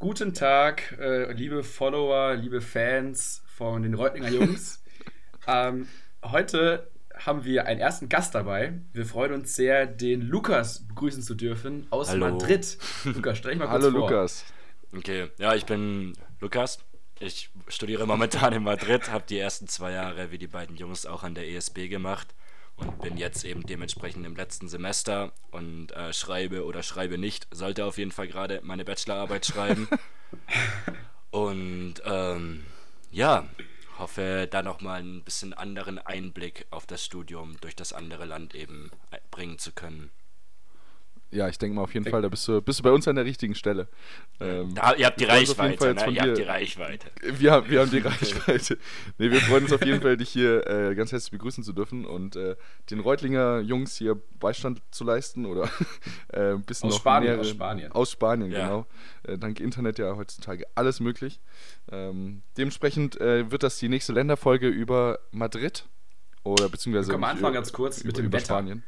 Guten Tag, äh, liebe Follower, liebe Fans von den Reutlinger Jungs. ähm, heute haben wir einen ersten Gast dabei. Wir freuen uns sehr, den Lukas begrüßen zu dürfen aus Hallo. Madrid. Lukas, stell dich mal kurz Hallo vor. Lukas. Okay, ja, ich bin Lukas. Ich studiere momentan in Madrid, habe die ersten zwei Jahre wie die beiden Jungs auch an der ESB gemacht und bin jetzt eben dementsprechend im letzten Semester und äh, schreibe oder schreibe nicht, sollte auf jeden Fall gerade meine Bachelorarbeit schreiben. und ähm, ja, hoffe da nochmal ein bisschen anderen Einblick auf das Studium durch das andere Land eben äh, bringen zu können. Ja, ich denke mal auf jeden Fall, da bist du, bist du bei uns an der richtigen Stelle. Ähm, Da, ihr habt die Reichweite, ne? Ihr habt die Reichweite. Wir, haben- wir haben die Reichweite. Nee, wir freuen uns auf jeden Fall, dich hier äh, ganz herzlich begrüßen zu dürfen und äh, den Reutlinger Jungs hier Beistand zu leisten oder äh, ein bisschen Aus noch Spanien, nähere- aus Spanien. Aus Spanien, Ja. genau. Äh, dank Internet ja heutzutage alles möglich. Ähm, dementsprechend äh, wird das die nächste Länderfolge über Madrid oder beziehungsweise Wir nicht anfangen über- ganz kurz mit über, dem über Wetter. Spanien.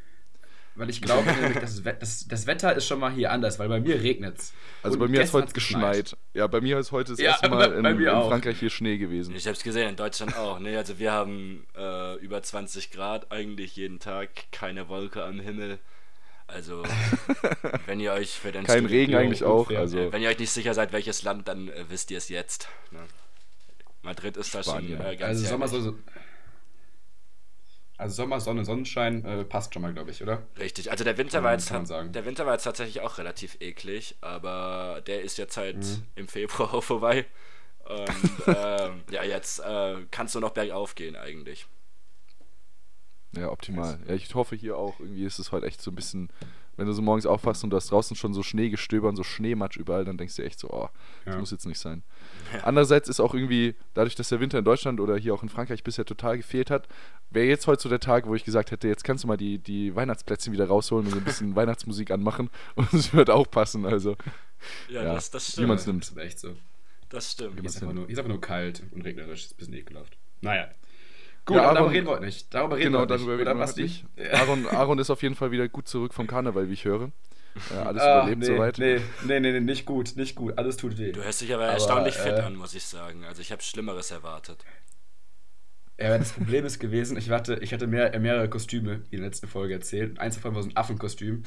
Weil ich glaube nämlich, das, We- das, das Wetter ist schon mal hier anders, weil bei mir regnet es. Also bei mir hat es heute geschneit. Ja, bei mir ist heute das Ja, erste Mal in, in. Frankreich hier Schnee gewesen. Ich habe es gesehen, in Deutschland auch. Ne? Also wir haben äh, über 20 Grad eigentlich jeden Tag, keine Wolke am Himmel. Also wenn ihr euch für den Kein Regen eigentlich auch. Also Wenn ihr euch nicht sicher seid, welches Land, dann äh, wisst ihr es jetzt. Ne? Madrid ist da schon Spanien. äh, ganz Also Sommer, herrlich. so, also Sommer, Sonne, Sonnenschein äh, passt schon mal, glaube ich, oder? Richtig, also der Winter, Kann war man- jetzt, kann man sagen. der Winter war jetzt tatsächlich auch relativ eklig, aber der ist jetzt halt Mhm. im Februar auch vorbei. Und ähm, ja, jetzt äh, kannst du noch bergauf gehen eigentlich. ja, optimal. Ja, ich hoffe hier auch, irgendwie ist es heute echt so ein bisschen, wenn du so morgens aufwachst und du hast draußen schon so Schneegestöber und so Schneematsch überall, dann denkst du echt so, oh, das Ja. muss jetzt nicht sein. Ja. Andererseits ist auch irgendwie, dadurch, dass der Winter in Deutschland oder hier auch in Frankreich bisher total gefehlt hat, wäre jetzt heute so der Tag, wo ich gesagt hätte, jetzt kannst du mal die, die Weihnachtsplätzchen wieder rausholen und so ein bisschen Weihnachtsmusik anmachen und es wird auch passen, also Ja, Ja, das, das stimmt. Das nimmt. ist echt so. Das stimmt. Hier ist, einfach nur, hier ist einfach nur kalt und regnerisch. Ist ein bisschen ekelhaft. Naja. Gut, Ja, aber darüber Aaron- reden wir heute nicht. Darüber reden Genau, wir darüber nicht. reden wir heute nicht. nicht? Aaron, Aaron ist auf jeden Fall wieder gut zurück vom Karneval, wie ich höre. Äh, alles Ah, überlebt nee, soweit. Nee, nee, nee, nee, nicht gut, nicht gut. Alles tut weh. Du hörst dich aber, Aber, erstaunlich fit äh, an, muss ich sagen. Also ich habe Schlimmeres erwartet. Ja, das Problem ist gewesen, ich hatte, ich hatte mehr, mehrere Kostüme, wie in der letzten Folge erzählt. Eins davon war so ein Affenkostüm.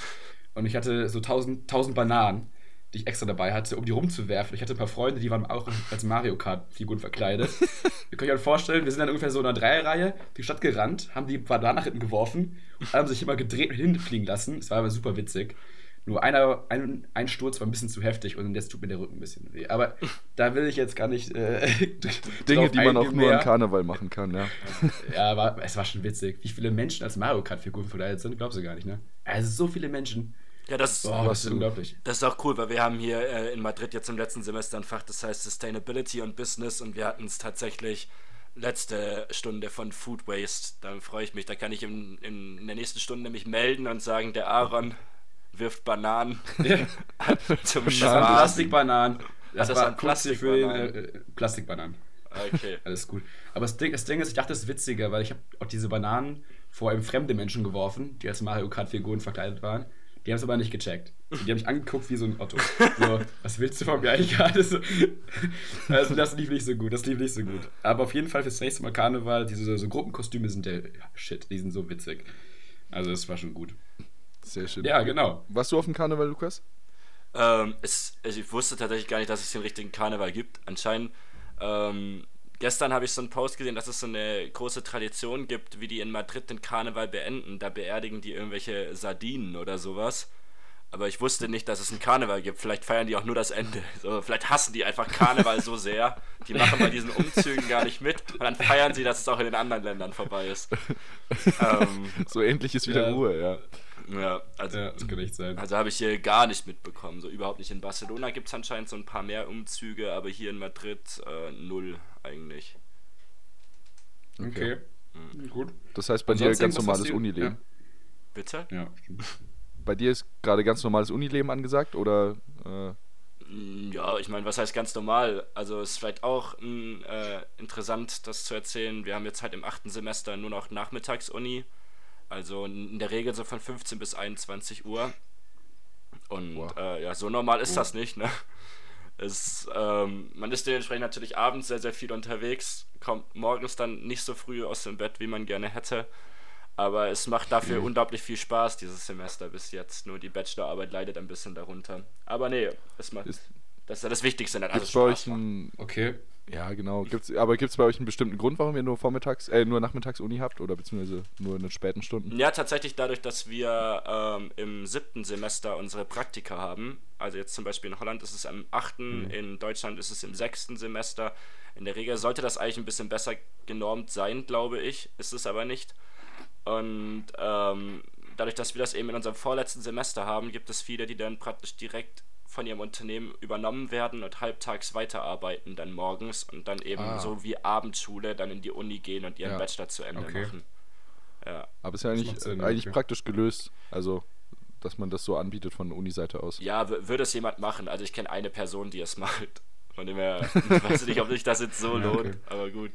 Und ich hatte so tausend, tausend Bananen, die ich extra dabei hatte, um die rumzuwerfen. Ich hatte ein paar Freunde, die waren auch als Mario Kart-Figuren verkleidet. Ihr könnt euch halt vorstellen, wir sind dann ungefähr so in einer Dreierreihe die Stadt gerannt, haben die Bananen nach hinten geworfen und haben sich immer gedreht und hinfliegen lassen. Es war aber super witzig. Nur einer, ein, ein Sturz war ein bisschen zu heftig und jetzt tut mir der Rücken ein bisschen weh. Aber da will ich jetzt gar nicht. Äh, Dinge, die man auch nur mehr. Karneval machen kann, ja. Ja, aber es war schon witzig. Wie viele Menschen als Mario Kart-Figuren verkleidet sind, glaubst du gar nicht, ne? Also so viele Menschen. Ja, das, Boah, das ist unglaublich. das ist auch cool, weil wir haben hier äh, in Madrid jetzt im letzten Semester ein Fach, das heißt Sustainability und Business und wir hatten es tatsächlich letzte Stunde von Food Waste. Da freue ich mich. Da kann ich in, in, in der nächsten Stunde mich melden und sagen, der Aaron wirft Bananen zum Das waren Spaß. Plastikbananen. Das, das war waren Plastik für Plastikbananen. äh, Plastikbananen. Okay. Alles gut. Aber das Ding, das Ding ist, ich dachte, das ist witziger, weil ich habe auch diese Bananen vor allem fremde Menschen geworfen, die als Mario Kart-Figuren verkleidet waren. Die haben es aber nicht gecheckt. Die haben mich angeguckt wie so ein Otto. So, was willst du von mir eigentlich gerade? So. Also das lief nicht so gut, das lief nicht so gut. Aber auf jeden Fall fürs nächste Mal Karneval, diese so Gruppenkostüme sind der Shit, die sind so witzig. Also das war schon gut. Sehr schön. Ja, genau. Warst du auf dem Karneval, Lukas? Ähm, es, also ich wusste tatsächlich gar nicht, dass es den richtigen Karneval gibt. Anscheinend, ähm, gestern habe ich so einen Post gesehen, dass es so eine große Tradition gibt, wie die in Madrid den Karneval beenden. Da beerdigen die irgendwelche Sardinen oder sowas. Aber ich wusste nicht, dass es einen Karneval gibt. Vielleicht feiern die auch nur das Ende. So, vielleicht hassen die einfach Karneval so sehr. Die machen bei diesen Umzügen gar nicht mit. Und dann feiern sie, dass es auch in den anderen Ländern vorbei ist. ähm, So endlich ist wieder Ja. Ruhe, ja. Ja, also Ja, das kann echt sein. also habe ich hier gar nicht mitbekommen. So überhaupt nicht. In Barcelona gibt es anscheinend so ein paar mehr Umzüge, aber hier in Madrid äh, null eigentlich. Okay. Gut. Das heißt, bei Und dir ganz normales Unileben. Bitte? Ja, stimmt. Bei dir ist gerade ganz normales Unileben angesagt oder äh, Mm, Ja, ich meine, was heißt ganz normal? Also es ist vielleicht auch mm, äh, interessant, das zu erzählen. Wir haben jetzt halt im achten Semester nur noch Nachmittagsuni. Also in der Regel so von 15 bis 21 Uhr. Und Wow. äh, ja, so normal ist Oh. das nicht, ne? Es, ähm, man ist dementsprechend natürlich abends sehr, sehr viel unterwegs, kommt morgens dann nicht so früh aus dem Bett, wie man gerne hätte. Aber es macht dafür mhm. unglaublich viel Spaß dieses Semester bis jetzt. Nur die Bachelorarbeit leidet ein bisschen darunter. Aber nee, es macht, ist, das ist ja das Wichtigste. Dann also euch ein, okay. Ja, genau. Gibt's, aber gibt es bei euch einen bestimmten Grund, warum ihr nur vormittags, äh, nur nachmittags Uni habt oder beziehungsweise nur in den späten Stunden? Ja, tatsächlich dadurch, dass wir ähm, im siebten Semester unsere Praktika haben. Also jetzt zum Beispiel in Holland ist es am achten, mhm. in Deutschland ist es im sechsten Semester. In der Regel sollte das eigentlich ein bisschen besser genormt sein, glaube ich. Ist es aber nicht. Und ähm, dadurch, dass wir das eben in unserem vorletzten Semester haben, gibt es viele, die dann praktisch direkt von ihrem Unternehmen übernommen werden und halbtags weiterarbeiten dann morgens und dann eben ah. so wie Abendschule dann in die Uni gehen und ihren ja. Bachelor zu Ende okay. machen. Ja. Aber ist ja eigentlich, Sinn, eigentlich okay. praktisch gelöst. Also, dass man das so anbietet von der Uni-Seite aus. Ja, würde es jemand machen. Also ich kenne eine Person, die es macht. Von dem her, ich weiß nicht, ob sich das jetzt so ja, lohnt, okay. aber gut.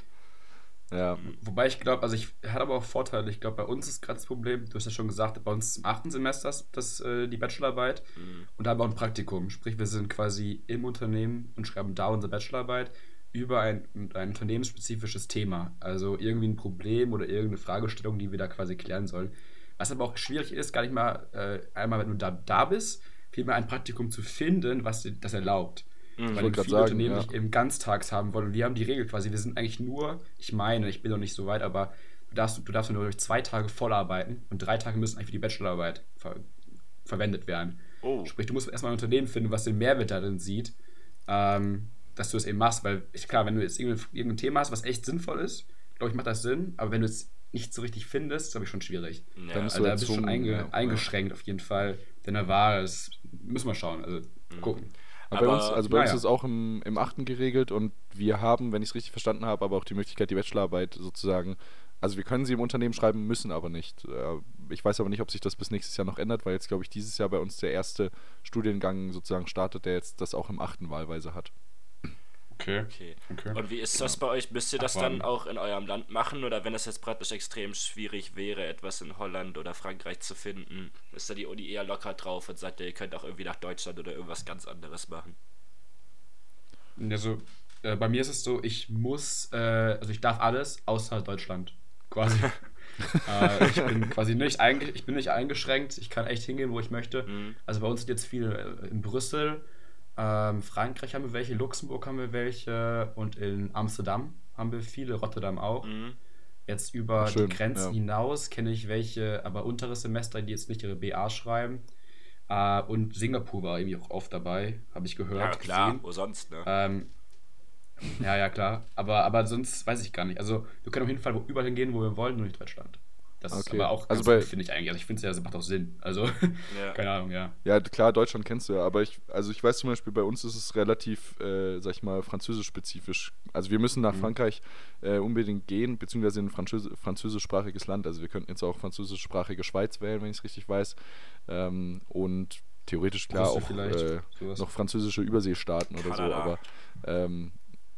Ja. Wobei ich glaube, also ich hatte aber auch Vorteile. Ich glaube, bei uns ist gerade das Problem, du hast ja schon gesagt, bei uns ist im achten Semester das, äh, die Bachelorarbeit mhm. und da haben wir auch ein Praktikum. Sprich, wir sind quasi im Unternehmen und schreiben da unsere Bachelorarbeit über ein, ein unternehmensspezifisches Thema. Also irgendwie ein Problem oder irgendeine Fragestellung, die wir da quasi klären sollen. Was aber auch schwierig ist, gar nicht mal äh, einmal, wenn du da, da bist, vielmehr ein Praktikum zu finden, was das erlaubt. Mhm, weil viele sagen, Unternehmen ja. eben ganztags haben wollen. Und wir haben die Regel quasi, wir sind eigentlich nur, ich meine, ich bin noch nicht so weit, aber du darfst, du darfst nur durch zwei Tage vollarbeiten und drei Tage müssen eigentlich für die Bachelorarbeit ver verwendet werden. Oh. Sprich, du musst erstmal ein Unternehmen finden, was den Mehrwert darin sieht, ähm, dass du es eben machst. Weil, ich, klar, wenn du jetzt irgendein, irgendein Thema hast, was echt sinnvoll ist, glaube ich, macht das Sinn. Aber wenn du es nicht so richtig findest, ist glaube ich schon schwierig. Ja. Dann bist also, da bist du schon einge ja, eingeschränkt auf jeden Fall. Denn da war es, müssen wir schauen, also mhm. gucken. Aber bei uns, also bei naja. uns ist es auch im, im 8. geregelt und wir haben, wenn ich es richtig verstanden habe, aber auch die Möglichkeit, die Bachelorarbeit sozusagen, also wir können sie im Unternehmen schreiben, müssen aber nicht. Äh, ich weiß aber nicht, ob sich das bis nächstes Jahr noch ändert, weil jetzt, glaube ich, dieses Jahr bei uns der erste Studiengang sozusagen startet, der jetzt das auch im 8. Wahlweise hat. Okay. okay. okay. Und wie ist das bei euch? Müsst ihr das Ach, dann auch in eurem Land machen? Oder wenn es jetzt praktisch extrem schwierig wäre, etwas in Holland oder Frankreich zu finden, ist da die Uni eher locker drauf und sagt, ihr könnt auch irgendwie nach Deutschland oder irgendwas ganz anderes machen? Also, äh, bei mir ist es so, ich muss, äh, also ich darf alles außer Deutschland. Quasi. äh, ich bin quasi nicht, ich bin nicht eingeschränkt. Ich kann echt hingehen, wo ich möchte. Mhm. Also bei uns sind jetzt viele äh, in Brüssel ähm, Frankreich haben wir welche, Luxemburg haben wir welche und in Amsterdam haben wir viele, Rotterdam auch. Mhm. Jetzt über Schön, die Grenzen ja. hinaus kenne ich welche, aber untere Semester, die jetzt nicht ihre BA schreiben. Äh, und Singapur war irgendwie auch oft dabei, habe ich gehört. Ja, klar, gesehen. wo sonst, ne? Ähm, ja, ja, klar. Aber, aber sonst weiß ich gar nicht. Also, wir können auf jeden Fall überall hingehen, wo wir wollen, nur nicht Deutschland. Das okay. ist aber auch also finde ich eigentlich. Also ich finde es ja, das macht auch Sinn. Also, ja. keine Ahnung, ja. Ja, klar, Deutschland kennst du ja, aber ich, also ich weiß zum Beispiel, bei uns ist es relativ, äh, sag ich mal, französisch-spezifisch. Also wir müssen nach mhm. Frankreich äh, unbedingt gehen, beziehungsweise in ein Französ französischsprachiges Land. Also wir könnten jetzt auch französischsprachige Schweiz wählen, wenn ich es richtig weiß. Ähm, und theoretisch klar auch äh, noch französische Überseestaaten oder Kanada. so, aber ähm,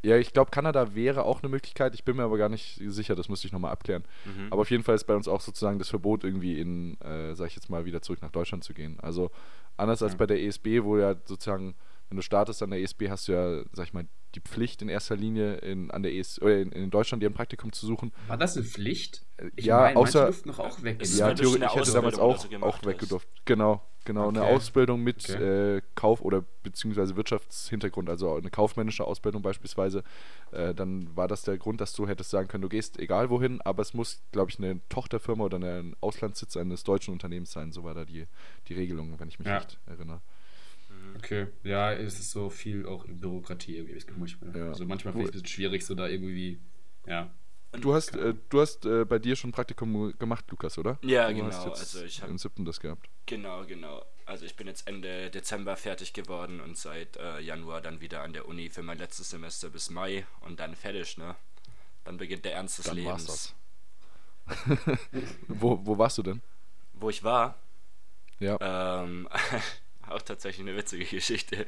ja, ich glaube, Kanada wäre auch eine Möglichkeit. Ich bin mir aber gar nicht sicher, das müsste ich nochmal abklären. Mhm. Aber auf jeden Fall ist bei uns auch sozusagen das Verbot, irgendwie in, äh, sag ich jetzt mal, wieder zurück nach Deutschland zu gehen. Also anders ja. als bei der ESB, wo ja sozusagen, wenn du startest an der ESB, hast du ja, sag ich mal, die Pflicht in erster Linie in, an der ES, oder in, in Deutschland ein Praktikum zu suchen. War das eine Pflicht? Ich ja, meine, außer. noch auch weg. Ja, theoretisch, ich hätte damals auch, auch weggedurft. Genau, genau. Okay. Eine Ausbildung mit okay. äh, Kauf- oder beziehungsweise Wirtschaftshintergrund, also eine kaufmännische Ausbildung beispielsweise. Äh, dann war das der Grund, dass du hättest sagen können, du gehst egal wohin, aber es muss, glaube ich, eine Tochterfirma oder ein Auslandssitz eines deutschen Unternehmens sein. So war da die, die Regelung, wenn ich mich ja. recht erinnere. Okay, ja, es ist so viel auch Bürokratie irgendwie. Ja. Also manchmal finde ich es ein bisschen schwierig, so da irgendwie, ja. Du hast, äh, du hast äh, bei dir schon ein Praktikum gemacht, Lukas, oder? Ja, du genau. also ich habe im siebten das gehabt. Genau, genau. Also ich bin jetzt Ende Dezember fertig geworden und seit äh, Januar dann wieder an der Uni für mein letztes Semester bis Mai und dann fertig, ne? Dann beginnt der Ernst des dann Lebens. War's das. wo, wo warst du denn? Wo ich war? Ja. Ähm, auch tatsächlich eine witzige Geschichte.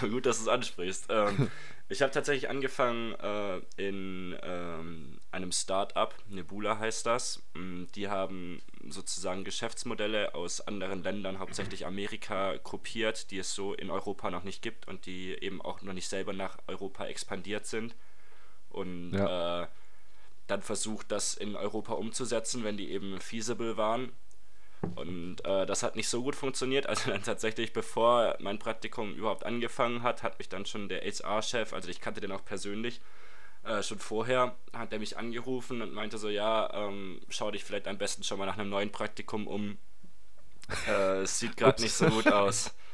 Gut, dass du es ansprichst. Ähm, ich habe tatsächlich angefangen äh, in ähm, einem Start-up, Nebula heißt das. Mm, die haben sozusagen Geschäftsmodelle aus anderen Ländern, hauptsächlich Amerika, kopiert, die es so in Europa noch nicht gibt und die eben auch noch nicht selber nach Europa expandiert sind. Und ja. äh, dann versucht, das in Europa umzusetzen, wenn die eben feasible waren. Und äh, das hat nicht so gut funktioniert. Also dann tatsächlich, bevor mein Praktikum überhaupt angefangen hat, hat mich dann schon der HR-Chef, also ich kannte den auch persönlich, äh, schon vorher, hat er mich angerufen und meinte so, ja, ähm, schau dich vielleicht am besten schon mal nach einem neuen Praktikum um. Äh, es sieht gerade nicht so gut aus.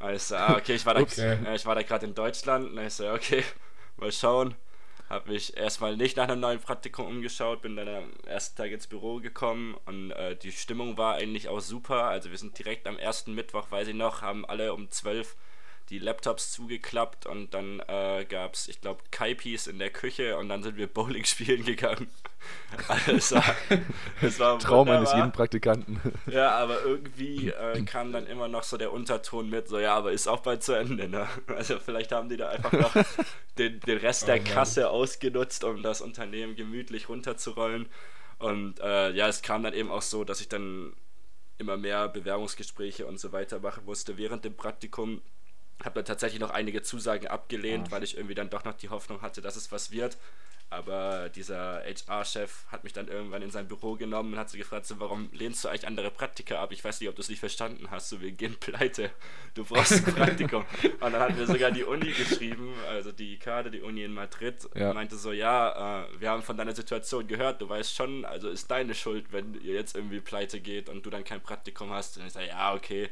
Also, ah, okay, ich war da, okay. Äh, ich war da gerade in Deutschland und ich so, okay, mal schauen habe mich erstmal nicht nach einem neuen Praktikum umgeschaut, bin dann am ersten Tag ins Büro gekommen und äh, die Stimmung war eigentlich auch super. Also wir sind direkt am ersten Mittwoch, weiß ich noch, haben alle um 12 die Laptops zugeklappt und dann äh, gab es, ich glaube, Kaipis in der Küche und dann sind wir Bowling spielen gegangen. Es war, es war Traum eines jeden Praktikanten. Ja, aber irgendwie äh, kam dann immer noch so der Unterton mit, so ja, aber ist auch bald zu Ende. Ne? Also vielleicht haben die da einfach noch den, den Rest der oh Kasse ausgenutzt, um das Unternehmen gemütlich runterzurollen. Und äh, ja, es kam dann eben auch so, dass ich dann immer mehr Bewerbungsgespräche und so weiter machen musste während dem Praktikum habe dann tatsächlich noch einige Zusagen abgelehnt, weil ich irgendwie dann doch noch die Hoffnung hatte, dass es was wird. Aber dieser HR-Chef hat mich dann irgendwann in sein Büro genommen und hat so gefragt, so, warum lehnst du eigentlich andere Praktika ab? Ich weiß nicht, ob du es nicht verstanden hast, so wir gehen pleite, du brauchst ein Praktikum. und dann hat mir sogar die Uni geschrieben, also die Kade, die Uni in Madrid, ja. und meinte so, ja, äh, wir haben von deiner Situation gehört, du weißt schon, also ist deine Schuld, wenn ihr jetzt irgendwie pleite geht und du dann kein Praktikum hast. Und ich sage, ja, okay.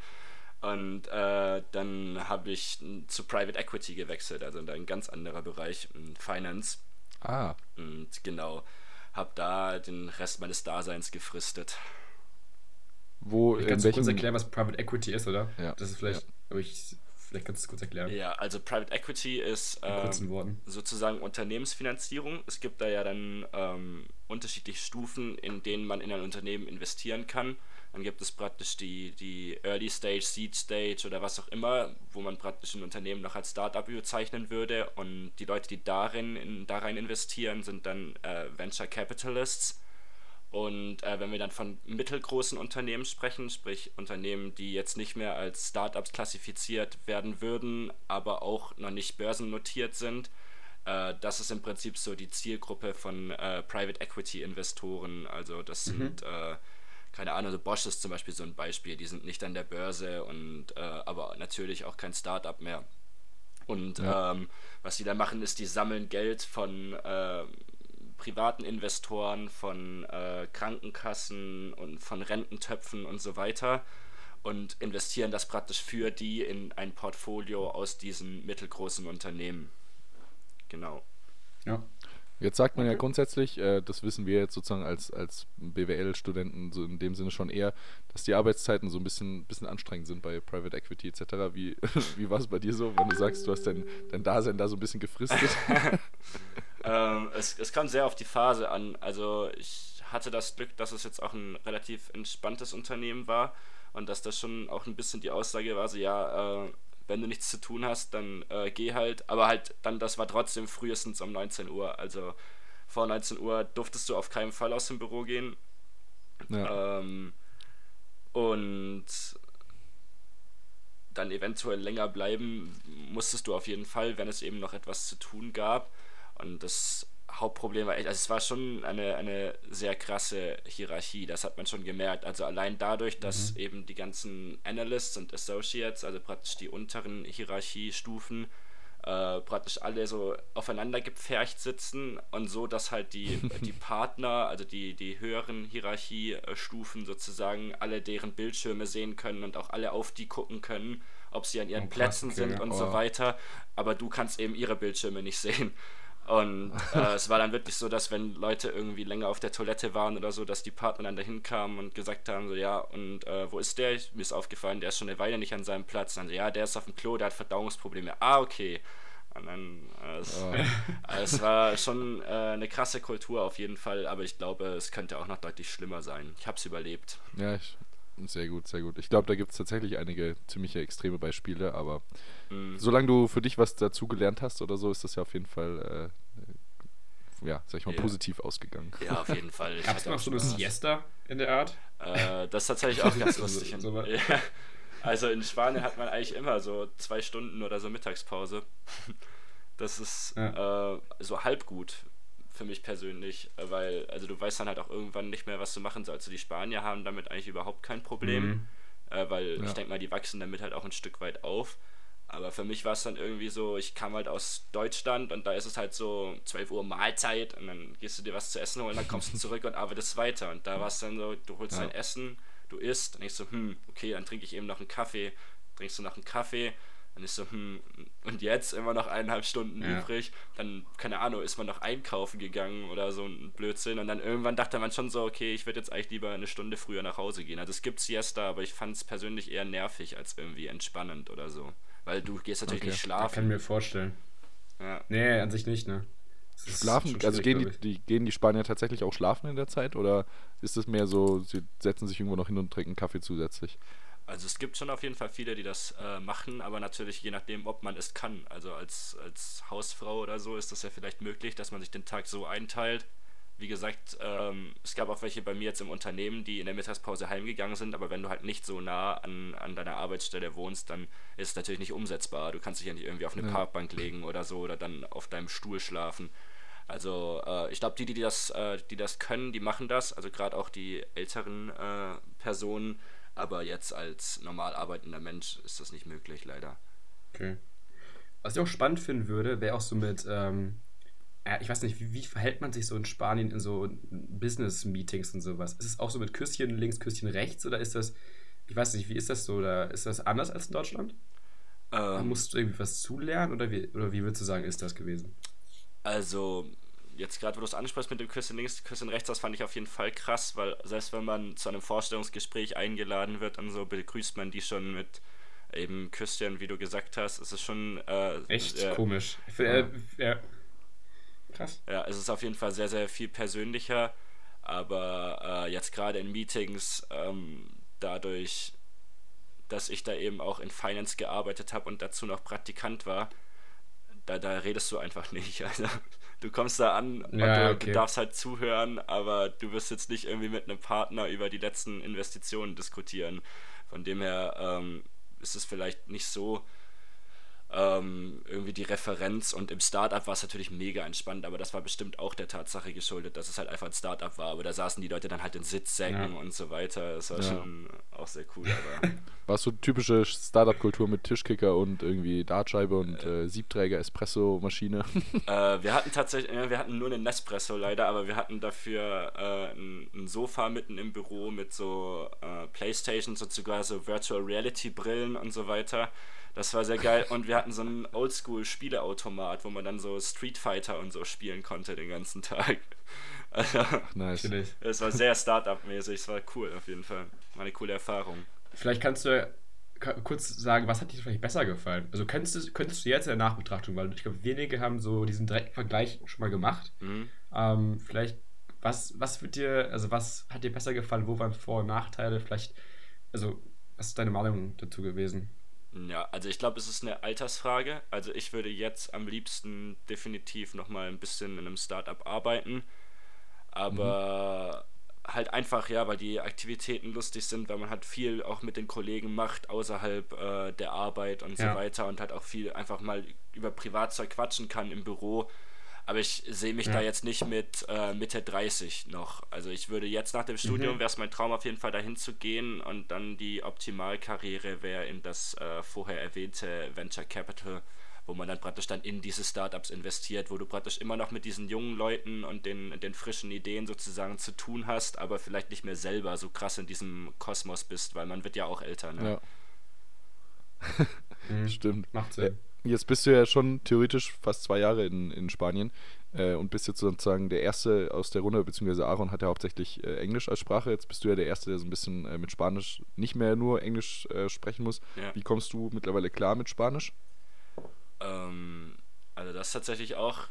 Und äh, dann habe ich zu Private Equity gewechselt, also in ein ganz anderer Bereich, Finance. Ah. Und genau, habe da den Rest meines Daseins gefristet. Wo, ich kann kurz erklären, was Private Equity ist, oder? Ja. Das ist vielleicht, ja. ich Vielleicht kannst du es kurz erklären. Ja, also Private Equity ist ähm, sozusagen Unternehmensfinanzierung. Es gibt da ja dann ähm, unterschiedliche Stufen, in denen man in ein Unternehmen investieren kann. Dann gibt es praktisch die, die Early Stage, Seed Stage oder was auch immer, wo man praktisch ein Unternehmen noch als Startup überzeichnen würde. Und die Leute, die darin in, da rein investieren, sind dann äh, Venture Capitalists. Und äh, wenn wir dann von mittelgroßen Unternehmen sprechen, sprich Unternehmen, die jetzt nicht mehr als Startups klassifiziert werden würden, aber auch noch nicht börsennotiert sind, äh, das ist im Prinzip so die Zielgruppe von äh, Private Equity Investoren. Also das mhm. sind äh, keine Ahnung, so Bosch ist zum Beispiel so ein Beispiel, die sind nicht an der Börse und äh, aber natürlich auch kein Startup mehr. Und ja. ähm, was die da machen, ist, die sammeln Geld von äh, privaten Investoren, von äh, Krankenkassen und von Rententöpfen und so weiter und investieren das praktisch für die in ein Portfolio aus diesen mittelgroßen Unternehmen. Genau. Ja. Jetzt sagt man ja grundsätzlich, äh, das wissen wir jetzt sozusagen als, als BWL-Studenten so in dem Sinne schon eher, dass die Arbeitszeiten so ein bisschen, bisschen anstrengend sind bei Private Equity etc. Wie, wie war es bei dir so, wenn du sagst, du hast dein, dein Dasein da so ein bisschen gefristet? ähm, es, es kam sehr auf die Phase an. Also ich hatte das Glück, dass es jetzt auch ein relativ entspanntes Unternehmen war und dass das schon auch ein bisschen die Aussage war, so ja, äh, wenn du nichts zu tun hast, dann äh, geh halt. Aber halt, dann, das war trotzdem frühestens um 19 Uhr. Also vor 19 Uhr durftest du auf keinen Fall aus dem Büro gehen. Ja. Ähm, und dann eventuell länger bleiben musstest du auf jeden Fall, wenn es eben noch etwas zu tun gab. Und das Hauptproblem war echt, also es war schon eine, eine sehr krasse Hierarchie, das hat man schon gemerkt. Also allein dadurch, dass mhm. eben die ganzen Analysts und Associates, also praktisch die unteren Hierarchiestufen, äh, praktisch alle so aufeinander gepfercht sitzen und so, dass halt die, die Partner, also die, die höheren Hierarchiestufen sozusagen, alle deren Bildschirme sehen können und auch alle auf die gucken können, ob sie an ihren oh, Plätzen okay. sind und oh. so weiter. Aber du kannst eben ihre Bildschirme nicht sehen. Und äh, es war dann wirklich so, dass wenn Leute irgendwie länger auf der Toilette waren oder so, dass die Partner dann dahin kamen und gesagt haben, so ja, und äh, wo ist der? Mir ist aufgefallen, der ist schon eine Weile nicht an seinem Platz. Und dann so, ja, der ist auf dem Klo, der hat Verdauungsprobleme. Ah, okay. Und dann, äh, es, oh. es war schon äh, eine krasse Kultur auf jeden Fall, aber ich glaube, es könnte auch noch deutlich schlimmer sein. Ich habe es überlebt. Ja, ich, Sehr gut, sehr gut. Ich glaube, da gibt es tatsächlich einige ziemliche extreme Beispiele, aber Mhm. solange du für dich was dazu gelernt hast oder so, ist das ja auf jeden Fall, äh, ja, sag ich mal, Ja. positiv ausgegangen. Ja, auf jeden Fall. Ich Gab es noch auch so eine. Siesta in der Art? Äh, das ist tatsächlich auch ganz lustig. so ja. Also in Spanien hat man eigentlich immer so zwei Stunden oder so Mittagspause. Das ist äh, so halb gut für mich persönlich, weil also du weißt dann halt auch irgendwann nicht mehr, was du machen sollst. Also die Spanier haben damit eigentlich überhaupt kein Problem, Mhm. äh, weil ich Ja. denke mal, die wachsen damit halt auch ein Stück weit auf. Aber für mich war es dann irgendwie so, ich kam halt aus Deutschland und da ist es halt so 12 Uhr Mahlzeit und dann gehst du dir was zu essen holen, dann kommst du zurück und arbeitest weiter. Und da war es dann so, du holst Ja. dein Essen, du isst, dann denkst du, hm, okay, dann trinke ich eben noch einen Kaffee, trinkst du noch einen Kaffee, dann ist so, hm, und jetzt immer noch eineinhalb Stunden Ja. übrig, dann, keine Ahnung, ist man noch einkaufen gegangen oder so ein Blödsinn und dann irgendwann dachte man schon so, okay, ich würde jetzt eigentlich lieber eine Stunde früher nach Hause gehen. Also es gibt Siesta, aber ich fand es persönlich eher nervig als irgendwie entspannend oder so. Weil du gehst natürlich Okay. nicht Ich kann schlafen. mir vorstellen. Ja. Nee, an sich nicht, ne? Schlafen, also gehen die, die, gehen die Spanier tatsächlich auch schlafen in der Zeit oder ist es mehr so, sie setzen sich irgendwo noch hin und trinken Kaffee zusätzlich? Also es gibt schon auf jeden Fall viele, die das äh, machen, aber natürlich je nachdem, ob man es kann. Also als, als Hausfrau oder so ist das ja vielleicht möglich, dass man sich den Tag so einteilt. Wie gesagt, ähm, es gab auch welche bei mir jetzt im Unternehmen, die in der Mittagspause heimgegangen sind, aber wenn du halt nicht so nah an, an deiner Arbeitsstelle wohnst, dann ist es natürlich nicht umsetzbar. Du kannst dich ja nicht irgendwie auf eine Ja. Parkbank legen oder so oder dann auf deinem Stuhl schlafen. Also äh, ich glaube, die, die das, äh, die das können, die machen das. Also gerade auch die älteren äh, Personen. Aber jetzt als normal arbeitender Mensch ist das nicht möglich, leider. Okay. Was ich auch spannend finden würde, wäre auch so mit, ähm, ich weiß nicht, wie, wie verhält man sich so in Spanien in so Business-Meetings und sowas? Ist es auch so mit Küsschen links, Küsschen rechts oder ist das, ich weiß nicht, wie ist das so? Oder ist das anders als in Deutschland? Ähm, Musst du irgendwie was zulernen oder wie, oder wie würdest du sagen, ist das gewesen? Also, jetzt gerade, wo du es ansprichst mit dem Küssen links, Küssen rechts, das fand ich auf jeden Fall krass, weil selbst wenn man zu einem Vorstellungsgespräch eingeladen wird und so, begrüßt man die schon mit eben Küsschen, wie du gesagt hast. Es ist schon. Äh, Echt sehr- komisch. Äh, ja. Krass. Ja, es ist auf jeden Fall sehr, sehr viel persönlicher. Aber äh, jetzt gerade in Meetings, ähm, dadurch, dass ich da eben auch in Finance gearbeitet habe und dazu noch Praktikant war, da, da redest du einfach nicht. Also, du kommst da an und Ja, du, okay. du darfst halt zuhören, aber du wirst jetzt nicht irgendwie mit einem Partner über die letzten Investitionen diskutieren. Von dem her ähm, ist es vielleicht nicht so ähm, irgendwie die Referenz und im Startup war es natürlich mega entspannt, aber das war bestimmt auch der Tatsache geschuldet, dass es halt einfach ein Startup war, aber da saßen die Leute dann halt in Sitzsäcken Ja. und so weiter. Das war Ja. schon auch sehr cool, aber War es so typische Startup-Kultur mit Tischkicker und irgendwie Dartscheibe und äh, Siebträger, Espresso-Maschine? Äh, wir hatten tatsächlich, äh, wir hatten nur einen Nespresso leider, aber wir hatten dafür äh, ein, ein Sofa mitten im Büro mit so äh, Playstations und sogar so Virtual Reality Brillen und so weiter. Das war sehr geil und wir hatten so einen Oldschool Spieleautomat, wo man dann so Street Fighter und so spielen konnte den ganzen Tag. Also, nice. Es war sehr Startup-mäßig, es war cool auf jeden Fall. War eine coole Erfahrung. Vielleicht kannst du kurz sagen, was hat dir vielleicht besser gefallen? Also könntest du, könntest du jetzt in der Nachbetrachtung, weil ich glaube, wenige haben so diesen direkten Vergleich schon mal gemacht. Mhm. Ähm, vielleicht, was, was wird dir, also was hat dir besser gefallen? Wo waren Vor- und Nachteile? Vielleicht, also, was ist deine Meinung dazu gewesen? Ja, also ich glaube, es ist eine Altersfrage. Also ich würde jetzt am liebsten definitiv nochmal ein bisschen in einem Startup arbeiten. Aber halt einfach, ja, weil die Aktivitäten lustig sind, weil man halt viel auch mit den Kollegen macht außerhalb äh, der Arbeit und Ja. so weiter und halt auch viel einfach mal über Privatzeug quatschen kann im Büro. Aber ich sehe mich Ja. da jetzt nicht mit äh, Mitte 30 noch. Also ich würde jetzt nach dem Studium, Mhm. wäre es mein Traum auf jeden Fall dahin zu gehen und dann die Optimalkarriere wäre in das äh, vorher erwähnte Venture Capital, wo man dann praktisch dann in diese Startups investiert, wo du praktisch immer noch mit diesen jungen Leuten und den, den frischen Ideen sozusagen zu tun hast, aber vielleicht nicht mehr selber so krass in diesem Kosmos bist, weil man wird ja auch älter. Ne? Ja, Mhm. stimmt. Macht Sinn. Jetzt bist du ja schon theoretisch fast zwei Jahre in, in Spanien äh, und bist jetzt sozusagen der Erste aus der Runde, beziehungsweise Aaron hat ja hauptsächlich äh, Englisch als Sprache. Jetzt bist du ja der Erste, der so ein bisschen äh, mit Spanisch nicht mehr nur Englisch äh, sprechen muss. Ja. Wie kommst du mittlerweile klar mit Spanisch? Ähm, also das ist tatsächlich auch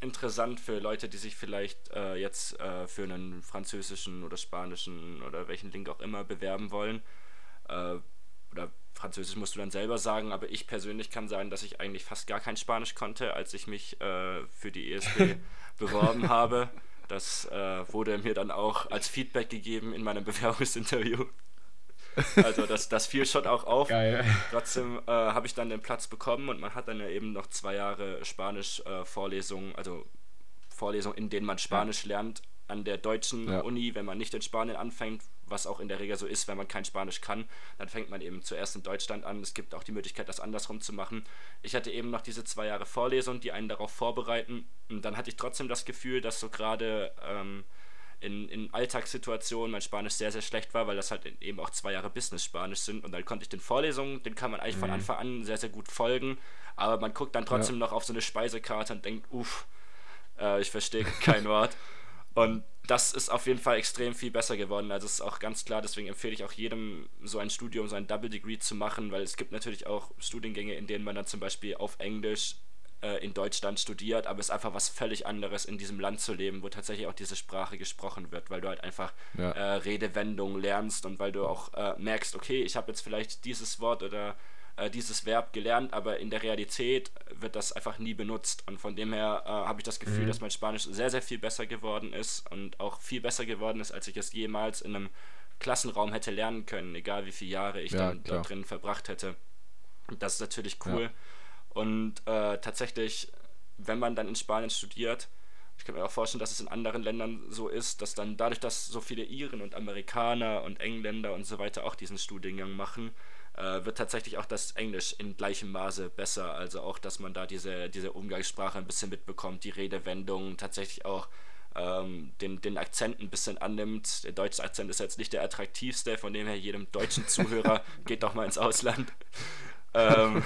interessant für Leute, die sich vielleicht äh, jetzt äh, für einen französischen oder spanischen oder welchen Link auch immer bewerben wollen. Oder Französisch musst du dann selber sagen, aber ich persönlich kann sagen, dass ich eigentlich fast gar kein Spanisch konnte, als ich mich äh, für die ESB beworben habe. Das äh, wurde mir dann auch als Feedback gegeben in meinem Bewerbungsinterview. Also das, das fiel schon auch auf. Geil. Trotzdem äh, habe ich dann den Platz bekommen und man hat dann ja eben noch zwei Jahre Spanisch-Vorlesungen, äh, also Vorlesungen, in denen man Spanisch lernt an der deutschen ja. Uni, wenn man nicht in Spanien anfängt, was auch in der Regel so ist, wenn man kein Spanisch kann, dann fängt man eben zuerst in Deutschland an. Es gibt auch die Möglichkeit, das andersrum zu machen. Ich hatte eben noch diese zwei Jahre Vorlesung, die einen darauf vorbereiten. Und dann hatte ich trotzdem das Gefühl, dass so gerade ähm, in, in Alltagssituationen mein Spanisch sehr, sehr schlecht war, weil das halt eben auch zwei Jahre Business-Spanisch sind. Und dann konnte ich den Vorlesungen, den kann man eigentlich mhm. von Anfang an sehr, sehr gut folgen. Aber man guckt dann trotzdem ja. noch auf so eine Speisekarte und denkt, uff, äh, ich verstehe kein Wort. Und das ist auf jeden Fall extrem viel besser geworden. Also es ist auch ganz klar, deswegen empfehle ich auch jedem, so ein Studium, so ein Double Degree zu machen, weil es gibt natürlich auch Studiengänge, in denen man dann zum Beispiel auf Englisch äh, in Deutschland studiert, aber es ist einfach was völlig anderes, in diesem Land zu leben, wo tatsächlich auch diese Sprache gesprochen wird, weil du halt einfach ja. äh, Redewendungen lernst und weil du auch äh, merkst, okay, ich habe jetzt vielleicht dieses Wort oder äh, dieses Verb gelernt, aber in der Realität wird das einfach nie benutzt. Und von dem her äh, habe ich das Gefühl, mhm. dass mein Spanisch sehr, sehr viel besser geworden ist und auch viel besser geworden ist, als ich es jemals in einem Klassenraum hätte lernen können, egal wie viele Jahre ich ja, dann dort drin verbracht hätte. Das ist natürlich cool. Ja. Und äh, tatsächlich, wenn man dann in Spanien studiert, ich kann mir auch vorstellen, dass es in anderen Ländern so ist, dass dann dadurch, dass so viele Iren und Amerikaner und Engländer und so weiter auch diesen Studiengang machen, äh, wird tatsächlich auch das Englisch in gleichem Maße besser. Also auch, dass man da diese, diese Umgangssprache ein bisschen mitbekommt, die Redewendungen, tatsächlich auch ähm, den, den Akzent ein bisschen annimmt. Der deutsche Akzent ist jetzt nicht der attraktivste, von dem her jedem deutschen Zuhörer geht doch mal ins Ausland. Ähm,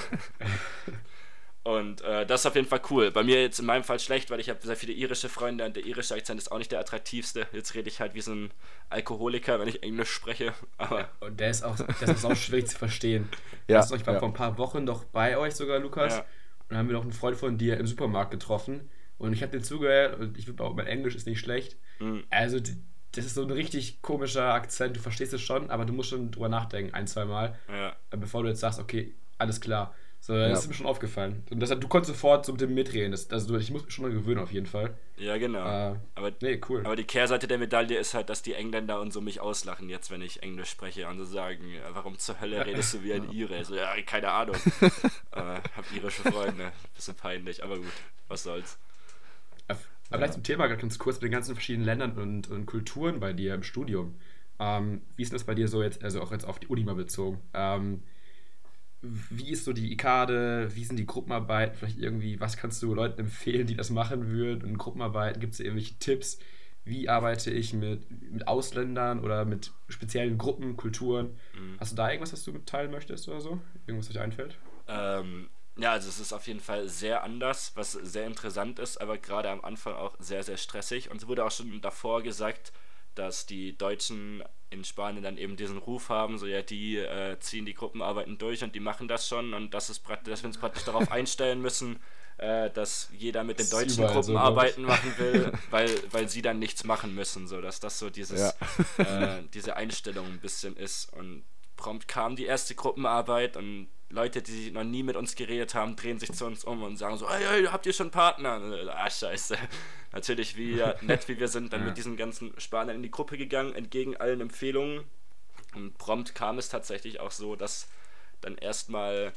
Und äh, das ist auf jeden Fall cool. Bei mir jetzt in meinem Fall schlecht, weil ich habe sehr viele irische Freunde und der irische Akzent ist auch nicht der attraktivste. Jetzt rede ich halt wie so ein Alkoholiker, wenn ich Englisch spreche. Aber ja, und der ist auch, das ist auch schwierig zu verstehen. Ja, ich war ja. vor ein paar Wochen noch bei euch sogar, Lukas. Ja. Und dann haben wir noch einen Freund von dir im Supermarkt getroffen. Und ich habe den zugehört und ich würde auch, mein Englisch ist nicht schlecht. Mhm. Also, das ist so ein richtig komischer Akzent. Du verstehst es schon, aber du musst schon drüber nachdenken, ein, zwei Mal. Ja. Bevor du jetzt sagst, okay, alles klar. So, das ja. ist mir schon aufgefallen. Und das, du konntest sofort so mit dem mitreden. Das, also, ich muss mich schon mal gewöhnen, auf jeden Fall. Ja, genau. Äh, aber, nee, cool. aber die Kehrseite der Medaille ist halt, dass die Engländer und so mich auslachen, jetzt, wenn ich Englisch spreche und so sagen, warum zur Hölle redest du wie ein Ire? So, ja, keine Ahnung. äh, hab irische Freunde. Bisschen peinlich, aber gut, was soll's. Aber ja. vielleicht zum Thema ganz kurz mit den ganzen verschiedenen Ländern und, und Kulturen bei dir im Studium. Ähm, wie ist das bei dir so jetzt, also auch jetzt auf die Uni mal bezogen? Ähm, wie ist so die Ikade, wie sind die Gruppenarbeiten, vielleicht irgendwie, was kannst du Leuten empfehlen, die das machen würden? In Gruppenarbeiten, gibt es irgendwelche Tipps, wie arbeite ich mit, mit Ausländern oder mit speziellen Gruppen, Kulturen, mhm. hast du da irgendwas, was du mitteilen möchtest oder so, irgendwas, was dir einfällt? Ähm, ja, also es ist auf jeden Fall sehr anders, was sehr interessant ist, aber gerade am Anfang auch sehr, sehr stressig. Und es wurde auch schon davor gesagt, dass die Deutschen in Spanien dann eben diesen Ruf haben, so ja, die äh, ziehen die Gruppenarbeiten durch und die machen das schon und das ist dass wir uns praktisch darauf einstellen müssen, äh, dass jeder mit den deutschen Gruppenarbeiten so machen will, weil, weil sie dann nichts machen müssen, so dass das so dieses, ja. äh, diese Einstellung ein bisschen ist und prompt kam die erste Gruppenarbeit und Leute, die noch nie mit uns geredet haben, drehen sich zu uns um und sagen so, hey, hey habt ihr schon Partner? Ah, scheiße. Natürlich, wie nett wie wir sind, dann ja. mit diesen ganzen Spaniern in die Gruppe gegangen, entgegen allen Empfehlungen. Und prompt kam es tatsächlich auch so, dass dann erstmal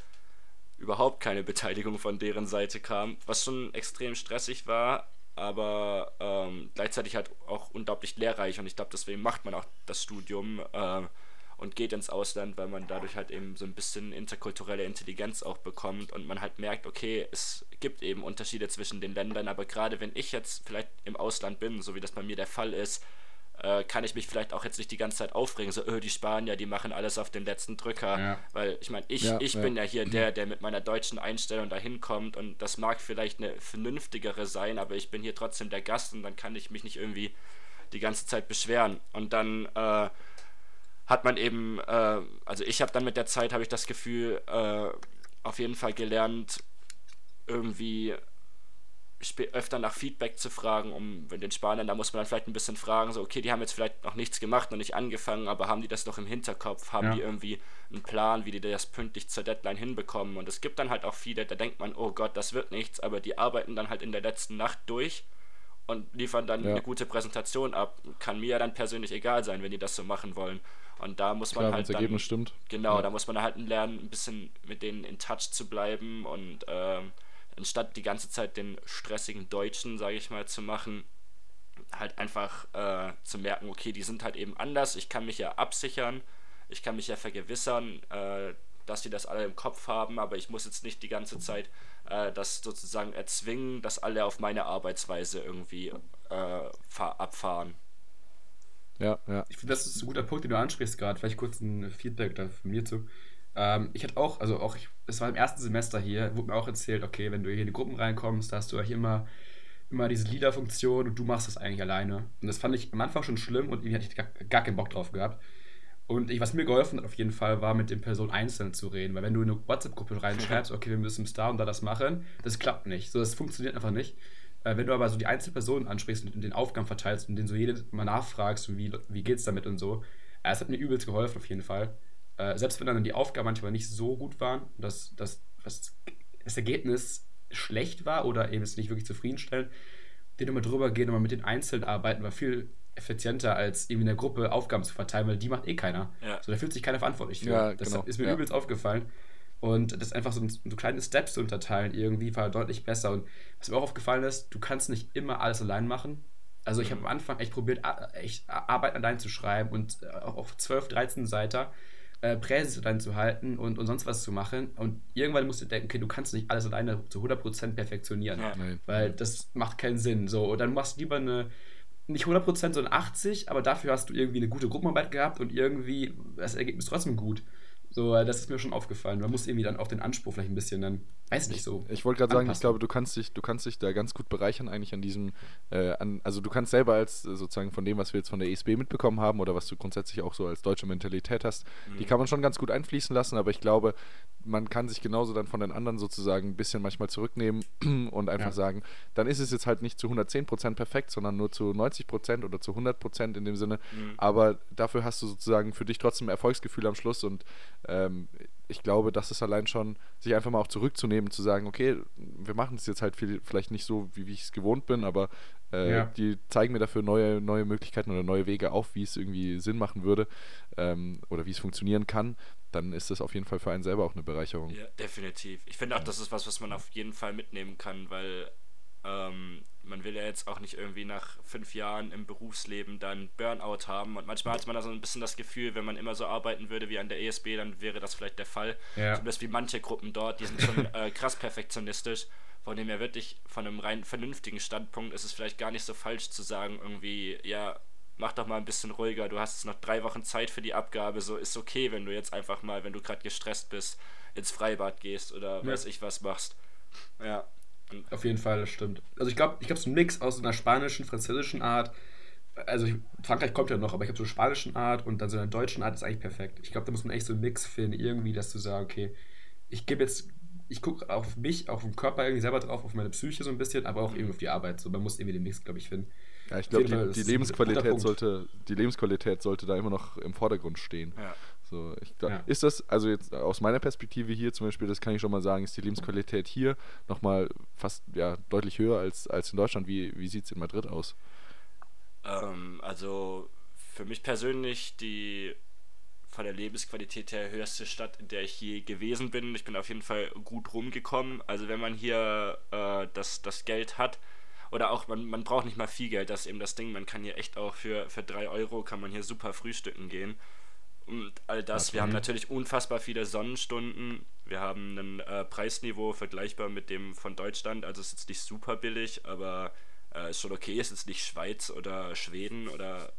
überhaupt keine Beteiligung von deren Seite kam, was schon extrem stressig war, aber ähm, gleichzeitig halt auch unglaublich lehrreich und ich glaube, deswegen macht man auch das Studium. Äh, und geht ins Ausland, weil man dadurch halt eben so ein bisschen interkulturelle Intelligenz auch bekommt und man halt merkt, okay, es gibt eben Unterschiede zwischen den Ländern, aber gerade wenn ich jetzt vielleicht im Ausland bin, so wie das bei mir der Fall ist, äh, kann ich mich vielleicht auch jetzt nicht die ganze Zeit aufregen, so, öh, die Spanier, die machen alles auf den letzten Drücker. Ja. Weil ich meine, ich, ja, ich ja. bin ja hier der, der mit meiner deutschen Einstellung dahin kommt und das mag vielleicht eine vernünftigere sein, aber ich bin hier trotzdem der Gast und dann kann ich mich nicht irgendwie die ganze Zeit beschweren. Und dann äh, hat man eben, äh, also ich habe dann mit der Zeit, habe ich das Gefühl, äh, auf jeden Fall gelernt, irgendwie öfter nach Feedback zu fragen, um den Spaniern, da muss man dann vielleicht ein bisschen fragen, so, okay, die haben jetzt vielleicht noch nichts gemacht, noch nicht angefangen, aber haben die das noch im Hinterkopf? Haben ja. die irgendwie einen Plan, wie die das pünktlich zur Deadline hinbekommen? Und es gibt dann halt auch viele, da denkt man, oh Gott, das wird nichts, aber die arbeiten dann halt in der letzten Nacht durch und liefern dann ja. eine gute Präsentation ab. Kann mir ja dann persönlich egal sein, wenn die das so machen wollen. Und da muss man Klar, halt. Das Ergebnis stimmt. Genau, ja. da muss man halt lernen, ein bisschen mit denen in Touch zu bleiben und ähm, anstatt die ganze Zeit den stressigen Deutschen, sage ich mal, zu machen, halt einfach äh, zu merken, okay, die sind halt eben anders, ich kann mich ja absichern, ich kann mich ja vergewissern, äh, dass die das alle im Kopf haben, aber ich muss jetzt nicht die ganze Zeit äh, das sozusagen erzwingen, dass alle auf meine Arbeitsweise irgendwie äh, abfahren. Ja, ja. Ich finde, das ist ein guter Punkt, den du ansprichst gerade. Vielleicht kurz ein Feedback da von mir zu. Ähm, ich hatte auch, also auch, es war im ersten Semester hier, wurde mir auch erzählt, okay, wenn du hier in die Gruppen reinkommst, da hast du hier immer, immer diese Leader-Funktion und du machst das eigentlich alleine. Und das fand ich am Anfang schon schlimm und irgendwie hatte ich gar, gar keinen Bock drauf gehabt. Und ich, was mir geholfen hat auf jeden Fall, war mit den Personen einzeln zu reden. Weil wenn du in eine WhatsApp-Gruppe reinschreibst, okay, wir müssen bis da und da das machen, das klappt nicht. So, das funktioniert einfach nicht. Äh, wenn du aber so die einzelnen Personen ansprichst und den Aufgaben verteilst und denen so jedes Mal nachfragst, wie, wie geht's damit und so, äh, es hat mir übelst geholfen auf jeden Fall. Äh, selbst wenn dann die Aufgaben manchmal nicht so gut waren, dass, dass, dass das Ergebnis schlecht war oder eben es nicht wirklich zufriedenstellend, den nochmal drüber gehen und mal mit den Einzelnen arbeiten war viel effizienter, als irgendwie in der Gruppe Aufgaben zu verteilen, weil die macht eh keiner. Ja. So, da fühlt sich keiner verantwortlich für. Ja, das genau. ist mir ja. übelst aufgefallen. Und das einfach so, so kleine Steps zu unterteilen, irgendwie war deutlich besser. Und was mir auch aufgefallen ist, du kannst nicht immer alles allein machen. Also ich habe am Anfang echt probiert, echt Arbeit allein zu schreiben und äh, auch auf 12, 13 Seiten äh, Präse dann zu halten und, und sonst was zu machen. Und irgendwann musst du denken, okay, du kannst nicht alles alleine zu 100% perfektionieren, ja. weil das macht keinen Sinn. So, und dann machst du lieber eine, nicht 100%, sondern 80, aber dafür hast du irgendwie eine gute Gruppenarbeit gehabt und irgendwie das Ergebnis trotzdem gut. So, äh, das ist mir schon aufgefallen. Man muss irgendwie dann auch den Anspruch vielleicht ein bisschen dann, weiß nicht so. Ich wollte gerade sagen, ich glaube, du kannst dich, du kannst dich da ganz gut bereichern eigentlich an diesem, äh, an, also du kannst selber als äh, sozusagen von dem, was wir jetzt von der ESB mitbekommen haben oder was du grundsätzlich auch so als deutsche Mentalität hast, mhm. die kann man schon ganz gut einfließen lassen, aber ich glaube, man kann sich genauso dann von den anderen sozusagen ein bisschen manchmal zurücknehmen und einfach ja. sagen, dann ist es jetzt halt nicht zu 110% perfekt, sondern nur zu 90% oder zu 100% in dem Sinne, mhm. aber dafür hast du sozusagen für dich trotzdem Erfolgsgefühl am Schluss und ähm, ich glaube, das ist allein schon, sich einfach mal auch zurückzunehmen, zu sagen, okay, wir machen es jetzt halt viel, vielleicht nicht so, wie, wie ich es gewohnt bin, aber äh, ja. die zeigen mir dafür neue, neue Möglichkeiten oder neue Wege auf, wie es irgendwie Sinn machen würde ähm, oder wie es funktionieren kann, dann ist das auf jeden Fall für einen selber auch eine Bereicherung. Ja, definitiv. Ich finde auch, das ist was, was man auf jeden Fall mitnehmen kann, weil ähm, man will ja jetzt auch nicht irgendwie nach fünf Jahren im Berufsleben dann Burnout haben. Und manchmal hat man da so ein bisschen das Gefühl, wenn man immer so arbeiten würde wie an der ESB, dann wäre das vielleicht der Fall. Ja. Zumindest wie manche Gruppen dort, die sind schon äh, krass perfektionistisch. Von dem her wirklich von einem rein vernünftigen Standpunkt ist es vielleicht gar nicht so falsch zu sagen, irgendwie, ja, mach doch mal ein bisschen ruhiger, du hast jetzt noch drei Wochen Zeit für die Abgabe, so ist okay, wenn du jetzt einfach mal, wenn du gerade gestresst bist, ins Freibad gehst oder ja. weiß ich was machst. Ja, auf jeden Fall, das stimmt. Also ich glaube, ich glaube, so ein Mix aus einer spanischen, französischen Art. Also ich, Frankreich kommt ja noch, aber ich glaube, so eine spanischen Art und dann so eine deutschen Art ist eigentlich perfekt. Ich glaube, da muss man echt so einen Mix finden, irgendwie, dass du sagst, okay, ich gebe jetzt, ich gucke auf mich, auf den Körper irgendwie selber drauf, auf meine Psyche so ein bisschen, aber auch irgendwie auf die Arbeit. So, man muss irgendwie den Mix, glaube ich, finden. Ja, ich glaube, die, die Lebensqualität sollte, die Lebensqualität sollte da immer noch im Vordergrund stehen. Ja. So, ich, da, ja. Ist das, also jetzt aus meiner Perspektive hier zum Beispiel, das kann ich schon mal sagen, ist die Lebensqualität hier nochmal fast ja, deutlich höher als, als in Deutschland. Wie, wie sieht es in Madrid aus? Ähm, also für mich persönlich die von der Lebensqualität her höchste Stadt, in der ich je gewesen bin. Ich bin auf jeden Fall gut rumgekommen. Also wenn man hier äh, das, das Geld hat, oder auch man, man braucht nicht mal viel Geld, das ist eben das Ding, man kann hier echt auch für, für 3 Euro kann man hier super frühstücken gehen und all das. Okay. Wir haben natürlich unfassbar viele Sonnenstunden. Wir haben ein äh, Preisniveau vergleichbar mit dem von Deutschland. Also es ist jetzt nicht super billig, aber äh, ist schon okay. Es ist nicht Schweiz oder Schweden oder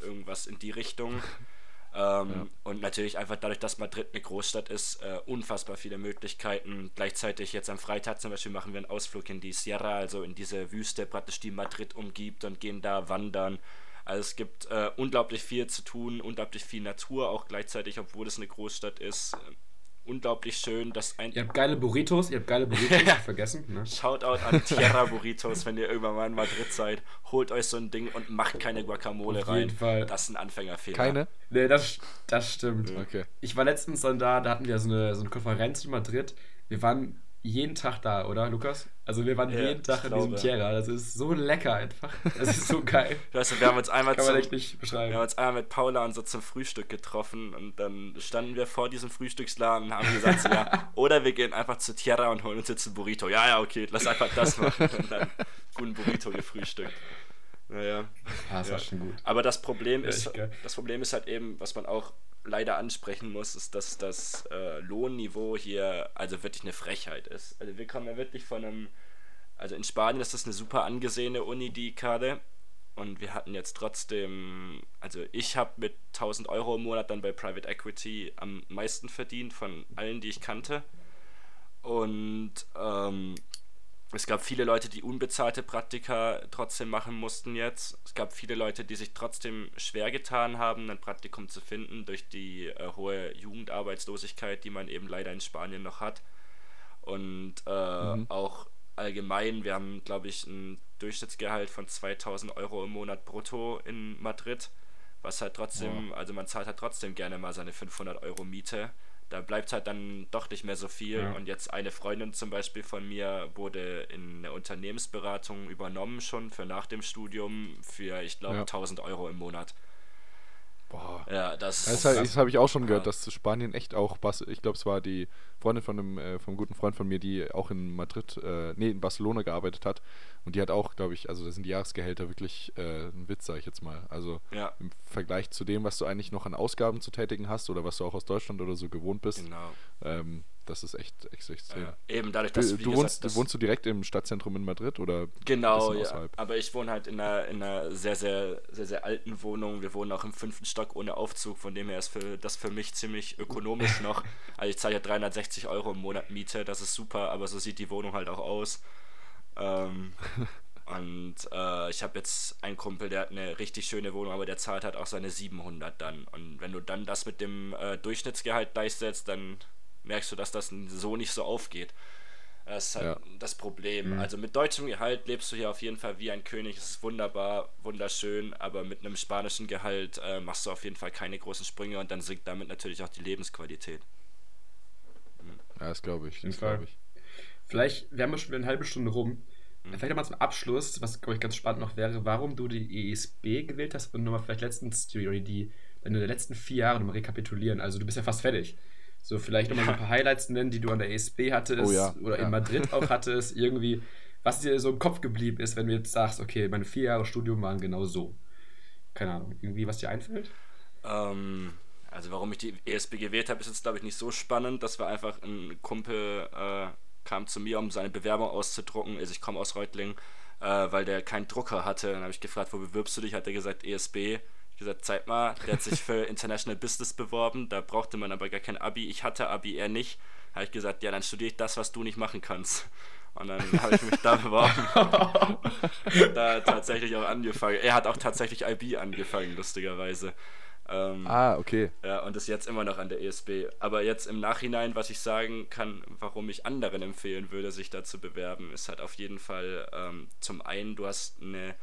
irgendwas in die Richtung. ähm, ja. Und natürlich einfach dadurch, dass Madrid eine Großstadt ist, äh, unfassbar viele Möglichkeiten. Gleichzeitig jetzt am Freitag zum Beispiel machen wir einen Ausflug in die Sierra, also in diese Wüste praktisch, die Madrid umgibt und gehen da wandern. Also es gibt äh, unglaublich viel zu tun, unglaublich viel Natur auch gleichzeitig, obwohl es eine Großstadt ist. Äh, unglaublich schön. Dass ein Ihr habt geile Burritos, ihr habt geile Burritos, Ja. vergessen. Ne? Shoutout an Tierra Burritos, wenn ihr irgendwann mal in Madrid seid. Holt euch so ein Ding und macht keine Guacamole Auf rein. jeden Fall. Das ist ein Anfängerfehler. Keine? Nee, das, das stimmt. Okay. Ich war letztens dann da, da hatten wir so eine, so eine Konferenz in Madrid. Wir waren jeden Tag da, oder, Lukas? Also wir waren Ja, jeden Tag in diesem. Tierra. Das ist so lecker einfach. Das ist so geil. Weißt du, wir haben uns einmal Kann man zum, echt nicht Wir haben uns einmal mit Paula und so zum Frühstück getroffen und dann standen wir vor diesem Frühstücksladen und haben gesagt, so, ja, oder wir gehen einfach zu Tierra und holen uns jetzt ein Burrito. Ja, ja, okay, lass einfach das machen. Und dann guten Burrito gefrühstückt. Naja. Ah, das Ja. schon gut. Aber das Problem, Ja, ist, geil. das Problem ist halt eben, was man auch leider ansprechen muss, ist, dass das äh, Lohnniveau hier also wirklich eine Frechheit ist. Also wir kommen ja wirklich von einem, also in Spanien ist das eine super angesehene Uni, die Kade. Und wir hatten jetzt trotzdem, also ich habe mit 1000 Euro im Monat dann bei Private Equity am meisten verdient von allen, die ich kannte. Und ähm, es gab viele Leute, die unbezahlte Praktika trotzdem machen mussten jetzt. Es gab viele Leute, die sich trotzdem schwer getan haben, ein Praktikum zu finden durch die äh, hohe Jugendarbeitslosigkeit, die man eben leider in Spanien noch hat. Und äh, Mhm. auch allgemein, wir haben, glaube ich, ein Durchschnittsgehalt von 2000 Euro im Monat brutto in Madrid, was halt trotzdem, also man zahlt halt trotzdem gerne mal seine 500 Euro Miete. Da bleibt halt dann doch nicht mehr so viel. Ja. Und jetzt eine Freundin zum Beispiel von mir wurde in eine Unternehmensberatung übernommen schon für nach dem Studium für, ich glaube, Ja. 1000 Euro im Monat. Boah. Ja, das Das, ist. halt, das habe ich auch schon gehört, Ja. dass Spanien echt auch, Bas ich glaube, es war die Freundin von einem, äh, vom guten Freund von mir, die auch in Madrid, äh, nee, in Barcelona gearbeitet hat. Und die hat auch, glaube ich, also da sind die Jahresgehälter wirklich äh, ein Witz, sage ich jetzt mal. Also Ja, im Vergleich zu dem, was du eigentlich noch an Ausgaben zu tätigen hast oder was du auch aus Deutschland oder so gewohnt bist, genau. ähm, das ist echt, echt extrem. Ja. Eben dadurch, Du, dass du, gesagt, wohnst, das- wohnst du direkt im Stadtzentrum in Madrid oder Genau, ja. außerhalb? Aber ich wohne halt in einer, in einer sehr, sehr, sehr, sehr alten Wohnung. Wir wohnen auch im fünften Stock ohne Aufzug, von dem her ist für, das für mich ziemlich ökonomisch noch. Also ich zahle ja 360 Euro im Monat Miete, das ist super, aber so sieht die Wohnung halt auch aus. Ähm, und äh, ich habe jetzt einen Kumpel, der hat eine richtig schöne Wohnung, aber der zahlt halt auch seine 700 dann. Und wenn du dann das mit dem äh, Durchschnittsgehalt gleichsetzt, dann merkst du, dass das so nicht so aufgeht. Das ist halt Ja. das Problem. Mhm. Also mit deutschem Gehalt lebst du hier auf jeden Fall wie ein König. Es ist wunderbar, wunderschön, aber mit einem spanischen Gehalt äh, machst du auf jeden Fall keine großen Sprünge und dann sinkt damit natürlich auch die Lebensqualität. Ja, das glaube ich. Das glaube ich. Vielleicht, wir haben ja schon wieder eine halbe Stunde rum. Mhm. Vielleicht nochmal zum Abschluss, was, glaube ich, ganz spannend noch wäre, warum du die ESB gewählt hast und nochmal vielleicht letztens die, die deine letzten vier Jahre nochmal rekapitulieren. Also du bist ja fast fertig. So, vielleicht nochmal so ein paar Highlights nennen, die du an der ESB hattest Oh ja, oder ja. in Madrid auch hattest. Irgendwie, was dir so im Kopf geblieben ist, wenn du jetzt sagst, okay, meine vier Jahre Studium waren genau so. Keine Ahnung, irgendwie, was dir einfällt? Ähm, also warum ich die ESB gewählt habe, ist jetzt glaube ich nicht so spannend. Das war einfach ein Kumpel äh, kam zu mir, um seine Bewerbung auszudrucken. Also ich komme aus Reutlingen, äh, weil der keinen Drucker hatte. Dann habe ich gefragt, wo bewirbst du dich? Hat er gesagt ESB. Gesagt, zeig mal, der hat sich für International Business beworben. Da brauchte man aber gar kein Abi. Ich hatte Abi, er nicht. Habe ich gesagt, ja, dann studiere ich das, was du nicht machen kannst. Und dann habe ich mich da beworben. da tatsächlich auch angefangen. Er hat auch tatsächlich IB angefangen, lustigerweise. Ähm, Ah, okay. ja, und ist jetzt immer noch an der ESB. Aber jetzt im Nachhinein, was ich sagen kann, warum ich anderen empfehlen würde, sich da zu bewerben, ist halt auf jeden Fall ähm, zum einen, du hast eine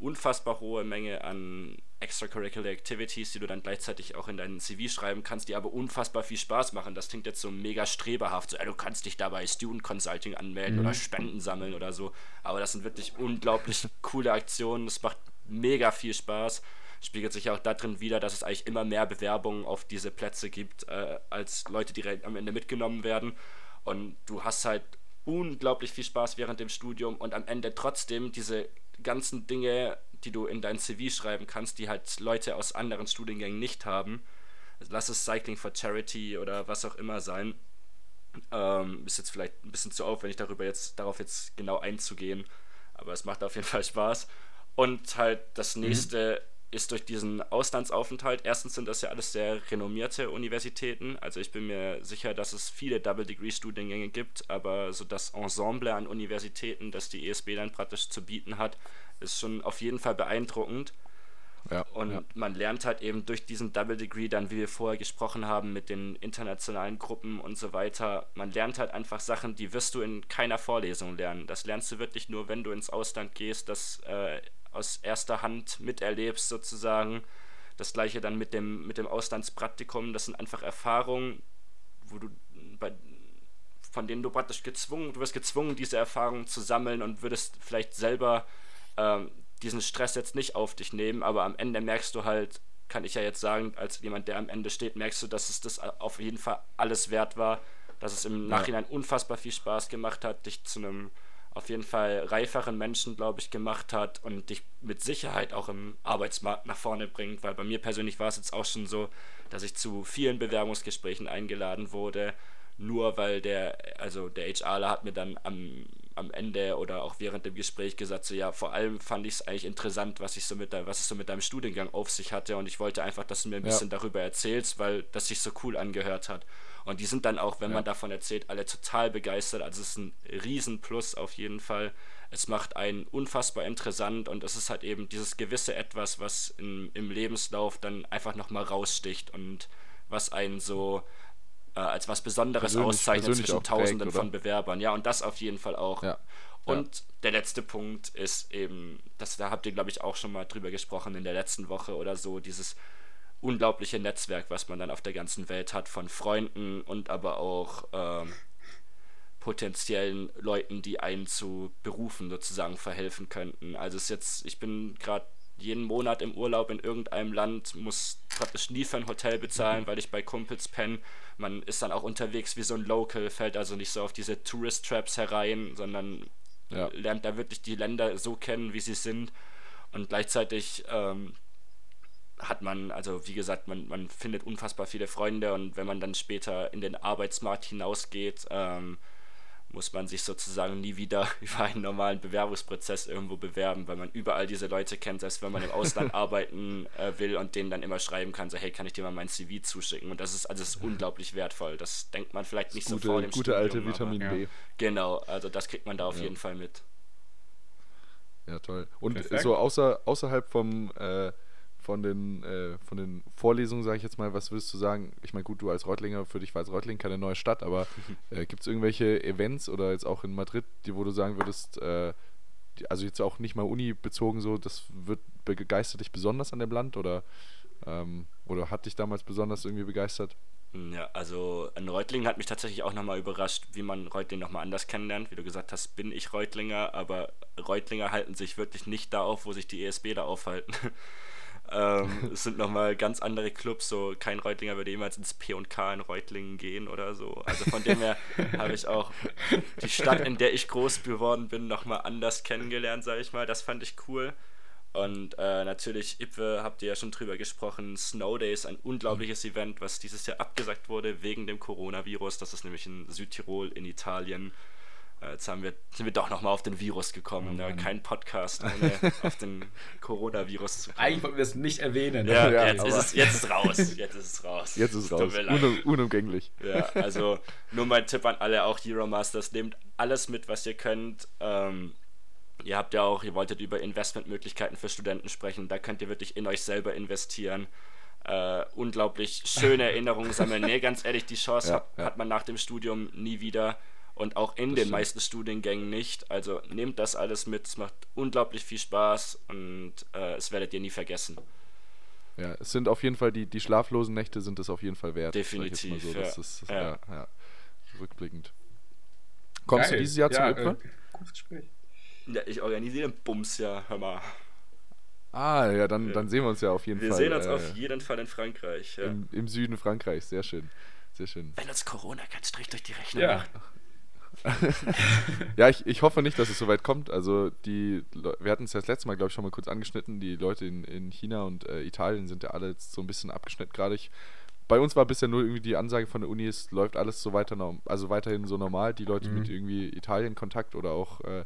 unfassbar hohe Menge an extracurricular activities, die du dann gleichzeitig auch in deinen CV schreiben kannst, die aber unfassbar viel Spaß machen. Das klingt jetzt so mega streberhaft, so, ey, du kannst dich dabei Student Consulting anmelden Mhm. oder Spenden sammeln oder so. Aber das sind wirklich unglaublich coole Aktionen. Das macht mega viel Spaß spiegelt sich auch darin wieder, dass es eigentlich immer mehr Bewerbungen auf diese Plätze gibt, äh, als Leute, die am Ende mitgenommen werden. Und du hast halt unglaublich viel Spaß während dem Studium und am Ende trotzdem diese ganzen Dinge, die du in dein CV schreiben kannst, die halt Leute aus anderen Studiengängen nicht haben. Lass es Cycling for Charity oder was auch immer sein. Ähm, ist jetzt vielleicht ein bisschen zu aufwendig, darüber jetzt, darauf jetzt genau einzugehen. Aber es macht auf jeden Fall Spaß. Und halt das nächste ist durch diesen Auslandsaufenthalt. Erstens sind das ja alles sehr renommierte Universitäten. Also ich bin mir sicher, dass es viele Double-Degree-Studiengänge gibt, aber so das Ensemble an Universitäten, das die ESB dann praktisch zu bieten hat, ist schon auf jeden Fall beeindruckend. Ja, und ja. man lernt halt eben durch diesen Double Degree dann, wie wir vorher gesprochen haben, mit den internationalen Gruppen und so weiter, man lernt halt einfach Sachen, die wirst du in keiner Vorlesung lernen. Das lernst du wirklich nur, wenn du ins Ausland gehst, das äh, aus erster Hand miterlebst sozusagen. Das gleiche dann mit dem, mit dem Auslandspraktikum, das sind einfach Erfahrungen, wo du bei, von denen du praktisch gezwungen, du wirst gezwungen, diese Erfahrungen zu sammeln und würdest vielleicht selber ähm, diesen Stress jetzt nicht auf dich nehmen, aber am Ende merkst du halt, kann ich ja jetzt sagen, als jemand, der am Ende steht, merkst du, dass es das auf jeden Fall alles wert war, dass es im Nachhinein unfassbar viel Spaß gemacht hat, dich zu einem auf jeden Fall reiferen Menschen, glaube ich, gemacht hat und dich mit Sicherheit auch im Arbeitsmarkt nach vorne bringt, weil bei mir persönlich war es jetzt auch schon so, dass ich zu vielen Bewerbungsgesprächen eingeladen wurde, nur weil der, also der HRler hat mir dann am, am Ende oder auch während dem Gespräch gesagt, so ja, vor allem fand ich es eigentlich interessant, was ich so mit was es so mit deinem Studiengang auf sich hatte und ich wollte einfach, dass du mir ein bisschen ja. darüber erzählst, weil das sich so cool angehört hat. Und die sind dann auch, wenn ja. man davon erzählt, alle total begeistert. Also es ist ein Riesenplus auf jeden Fall. Es macht einen unfassbar interessant und es ist halt eben dieses gewisse Etwas, was in, im Lebenslauf dann einfach nochmal raussticht und was einen so äh, als was Besonderes persönlich, auszeichnet persönlich zwischen Tausenden prägt, von Bewerbern. Ja, und das auf jeden Fall auch. Ja. Und ja. der letzte Punkt ist eben, das, da habt ihr, glaube ich, auch schon mal drüber gesprochen in der letzten Woche oder so, dieses unglaubliche Netzwerk, was man dann auf der ganzen Welt hat, von Freunden und aber auch ähm, potenziellen Leuten, die einen zu Berufen sozusagen verhelfen könnten. Also es ist jetzt, ich bin gerade jeden Monat im Urlaub in irgendeinem Land, muss praktisch nie für ein Hotel bezahlen, weil ich bei Kumpels penne. Man ist dann auch unterwegs wie so ein Local, fällt also nicht so auf diese Tourist-Traps herein, sondern ja. lernt da wirklich die Länder so kennen, wie sie sind. Und gleichzeitig ähm, hat man, also wie gesagt, man, man findet unfassbar viele Freunde und wenn man dann später in den Arbeitsmarkt hinausgeht, ähm, muss man sich sozusagen nie wieder über einen normalen Bewerbungsprozess irgendwo bewerben, weil man überall diese Leute kennt, selbst wenn man im Ausland arbeiten äh, will und denen dann immer schreiben kann, so hey, kann ich dir mal mein CV zuschicken? Und das ist also ist unglaublich wertvoll. Das denkt man vielleicht nicht gute, so vor dem Gute Studium, alte Vitamin aber, B. Genau, also das kriegt man da auf ja. jeden Fall mit. Ja, toll. Und Perfekt. so außer, außerhalb vom äh, von den, äh, von den Vorlesungen, sage ich jetzt mal, was würdest du sagen? Ich meine, gut, du als Reutlinger, für dich war als Reutling keine neue Stadt, aber äh, gibt es irgendwelche Events oder jetzt auch in Madrid, die, wo du sagen würdest, äh, die, also jetzt auch nicht mal Uni bezogen, so, das wird begeistert dich besonders an dem Land oder, ähm, oder hat dich damals besonders irgendwie begeistert? Ja, also an Reutlingen hat mich tatsächlich auch nochmal überrascht, wie man Reutling nochmal anders kennenlernt. Wie du gesagt hast, bin ich Reutlinger, aber Reutlinger halten sich wirklich nicht da auf, wo sich die ESB da aufhalten. Ähm, es sind nochmal ganz andere Clubs, so kein Reutlinger würde jemals ins P&K in Reutlingen gehen oder so. Also von dem her habe ich auch die Stadt, in der ich groß geworden bin, nochmal anders kennengelernt, sage ich mal. Das fand ich cool. Und äh, natürlich, Ipwe, habt ihr ja schon drüber gesprochen, Snow Days, ein unglaubliches Event, was dieses Jahr abgesagt wurde wegen dem Coronavirus. Das ist nämlich in Südtirol in Italien. Äh, jetzt haben wir, sind wir doch nochmal auf den Virus gekommen. Ne? Kein Podcast ohne auf den Coronavirus zu kommen. Eigentlich wollten wir es nicht erwähnen. Ja, ja jetzt, ist es, jetzt ist raus. Jetzt ist es raus. Jetzt ist es raus. Un unumgänglich. Ja, also nur mein Tipp an alle, auch Hero Masters, nehmt alles mit, was ihr könnt. Ähm, ihr habt ja auch, ihr wolltet über Investmentmöglichkeiten für Studenten sprechen. Da könnt ihr wirklich in euch selber investieren. Uh, unglaublich schöne Erinnerungen sammeln. Nee, ganz ehrlich, die Chance ja, hat, ja. hat, man nach dem Studium nie wieder und auch in das den stimmt. meisten Studiengängen nicht. Also nehmt das alles mit, es macht unglaublich viel Spaß und äh, es werdet ihr nie vergessen. Ja, es sind auf jeden Fall die, die schlaflosen Nächte sind es auf jeden Fall wert. Definitiv. So. Ja. Das ist, ja. Ja, ja. Rückblickend. Kommst Geil. du dieses Jahr zum Öpfer? Äh, ja, ich organisiere den Bums ja, hör mal. Ah, ja, dann, dann sehen wir uns ja auf jeden wir Fall. Wir sehen uns äh, auf jeden Fall in Frankreich. Ja. Im, Im, Süden Frankreichs, sehr schön. Sehr schön. Wenn uns Corona keinen Strich durch die Rechnung ja. macht. ja, ich, ich hoffe nicht, dass es so weit kommt. Also die, wir hatten es ja das letzte Mal, glaube ich, schon mal kurz angeschnitten. Die Leute in, in China und äh, Italien sind ja alle jetzt so ein bisschen abgeschnitten gerade. Bei uns war bisher nur irgendwie die Ansage von der Uni, es läuft alles so weiter, also weiterhin so normal. Die Leute mhm. mit irgendwie Italien-Kontakt oder auch äh,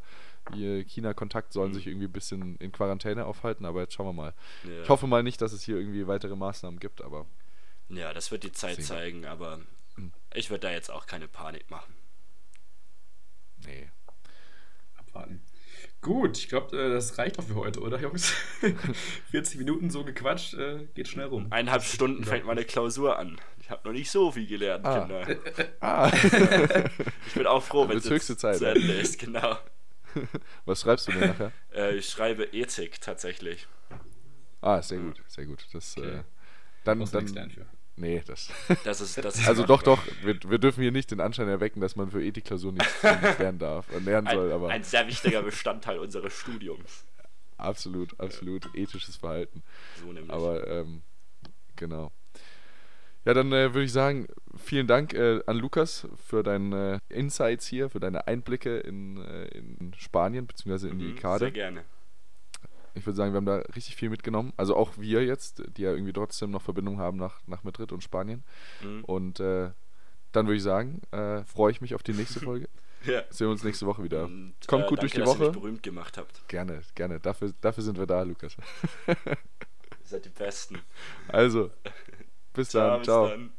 China-Kontakt sollen mhm. sich irgendwie ein bisschen in Quarantäne aufhalten, aber jetzt schauen wir mal. Ja. Ich hoffe mal nicht, dass es hier irgendwie weitere Maßnahmen gibt, aber. Ja, das wird die Zeit zeigen, aber mhm. ich würde da jetzt auch keine Panik machen. Nee. Abwarten. Gut, ich glaube, äh, das reicht auch für heute, oder Jungs? 40 Minuten so gequatscht, äh, geht schnell rum. Eineinhalb Stunden fängt meine Klausur an. Ich habe noch nicht so viel gelernt, Ah. Kinder. Ah, Ich bin auch froh, wenn es höchste jetzt Zeit, zu ja. Ende ist, genau. was schreibst du denn nachher? Äh, ich schreibe Ethik tatsächlich. Ah, sehr gut, sehr gut. Das, Okay. äh, dann, dann, lernen für. Nee, das. Das ist, das ist Also doch, doch, wir, wir dürfen hier nicht den Anschein erwecken, dass man für Ethikklausur nichts lernen darf und lernen soll, ein, aber ein sehr wichtiger Bestandteil unseres Studiums. absolut, absolut ethisches Verhalten. So nämlich. Aber ähm, genau. Ja, dann äh, würde ich sagen, vielen Dank äh, an Lukas für deine äh, Insights hier, für deine Einblicke in, äh, in Spanien bzw. in die Mhm, Karte. Sehr gerne. Ich würde sagen, wir haben da richtig viel mitgenommen. Also auch wir jetzt, die ja irgendwie trotzdem noch Verbindung haben nach, nach Madrid und Spanien. Mhm. Und äh, dann würde ich sagen, äh, freue ich mich auf die nächste Folge. Ja. Sehen wir uns nächste Woche wieder. Und, Kommt äh, gut durch danke, die Dass ihr Woche. mich berühmt gemacht habt. Gerne, gerne. Dafür, dafür sind wir da, Lukas. Ihr seid die Besten. Also, bis Ciao, dann. bis Ciao. dann.